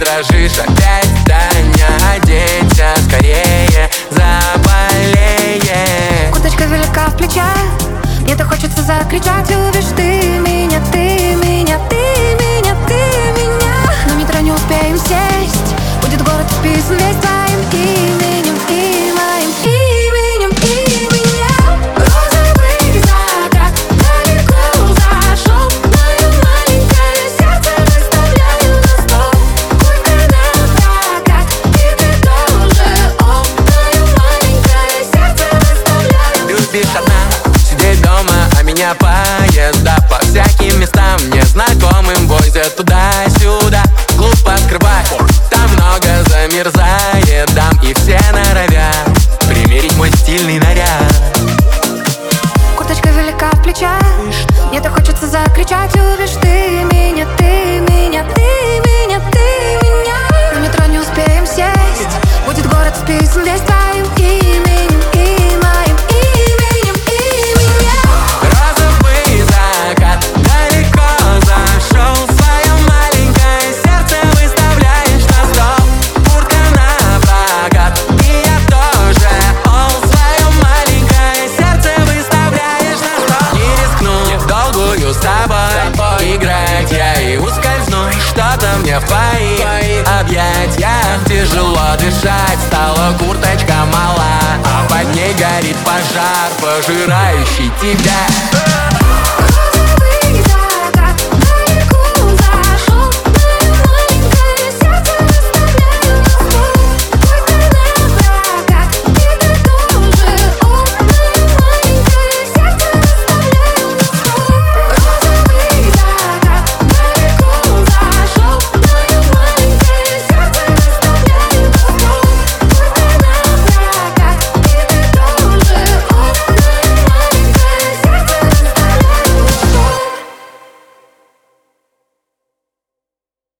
дрожишь опять, Таня, оденься скорее, заболеем Куточка велика в плечах, мне-то хочется закричать. Увидишь ты меня, ты меня, ты меня поезда По всяким местам незнакомым возят туда-сюда. Клуб открывай, там много замерзает дам И все норовят примерить мой стильный наряд. Курточка велика в плечах Мне так хочется закричать. Любишь ты меня, ты меня, ты меня, и ускользну, что-то мне в твои объятия Тяжело дышать, стала курточка мала А под ней горит пожар, пожирающий тебя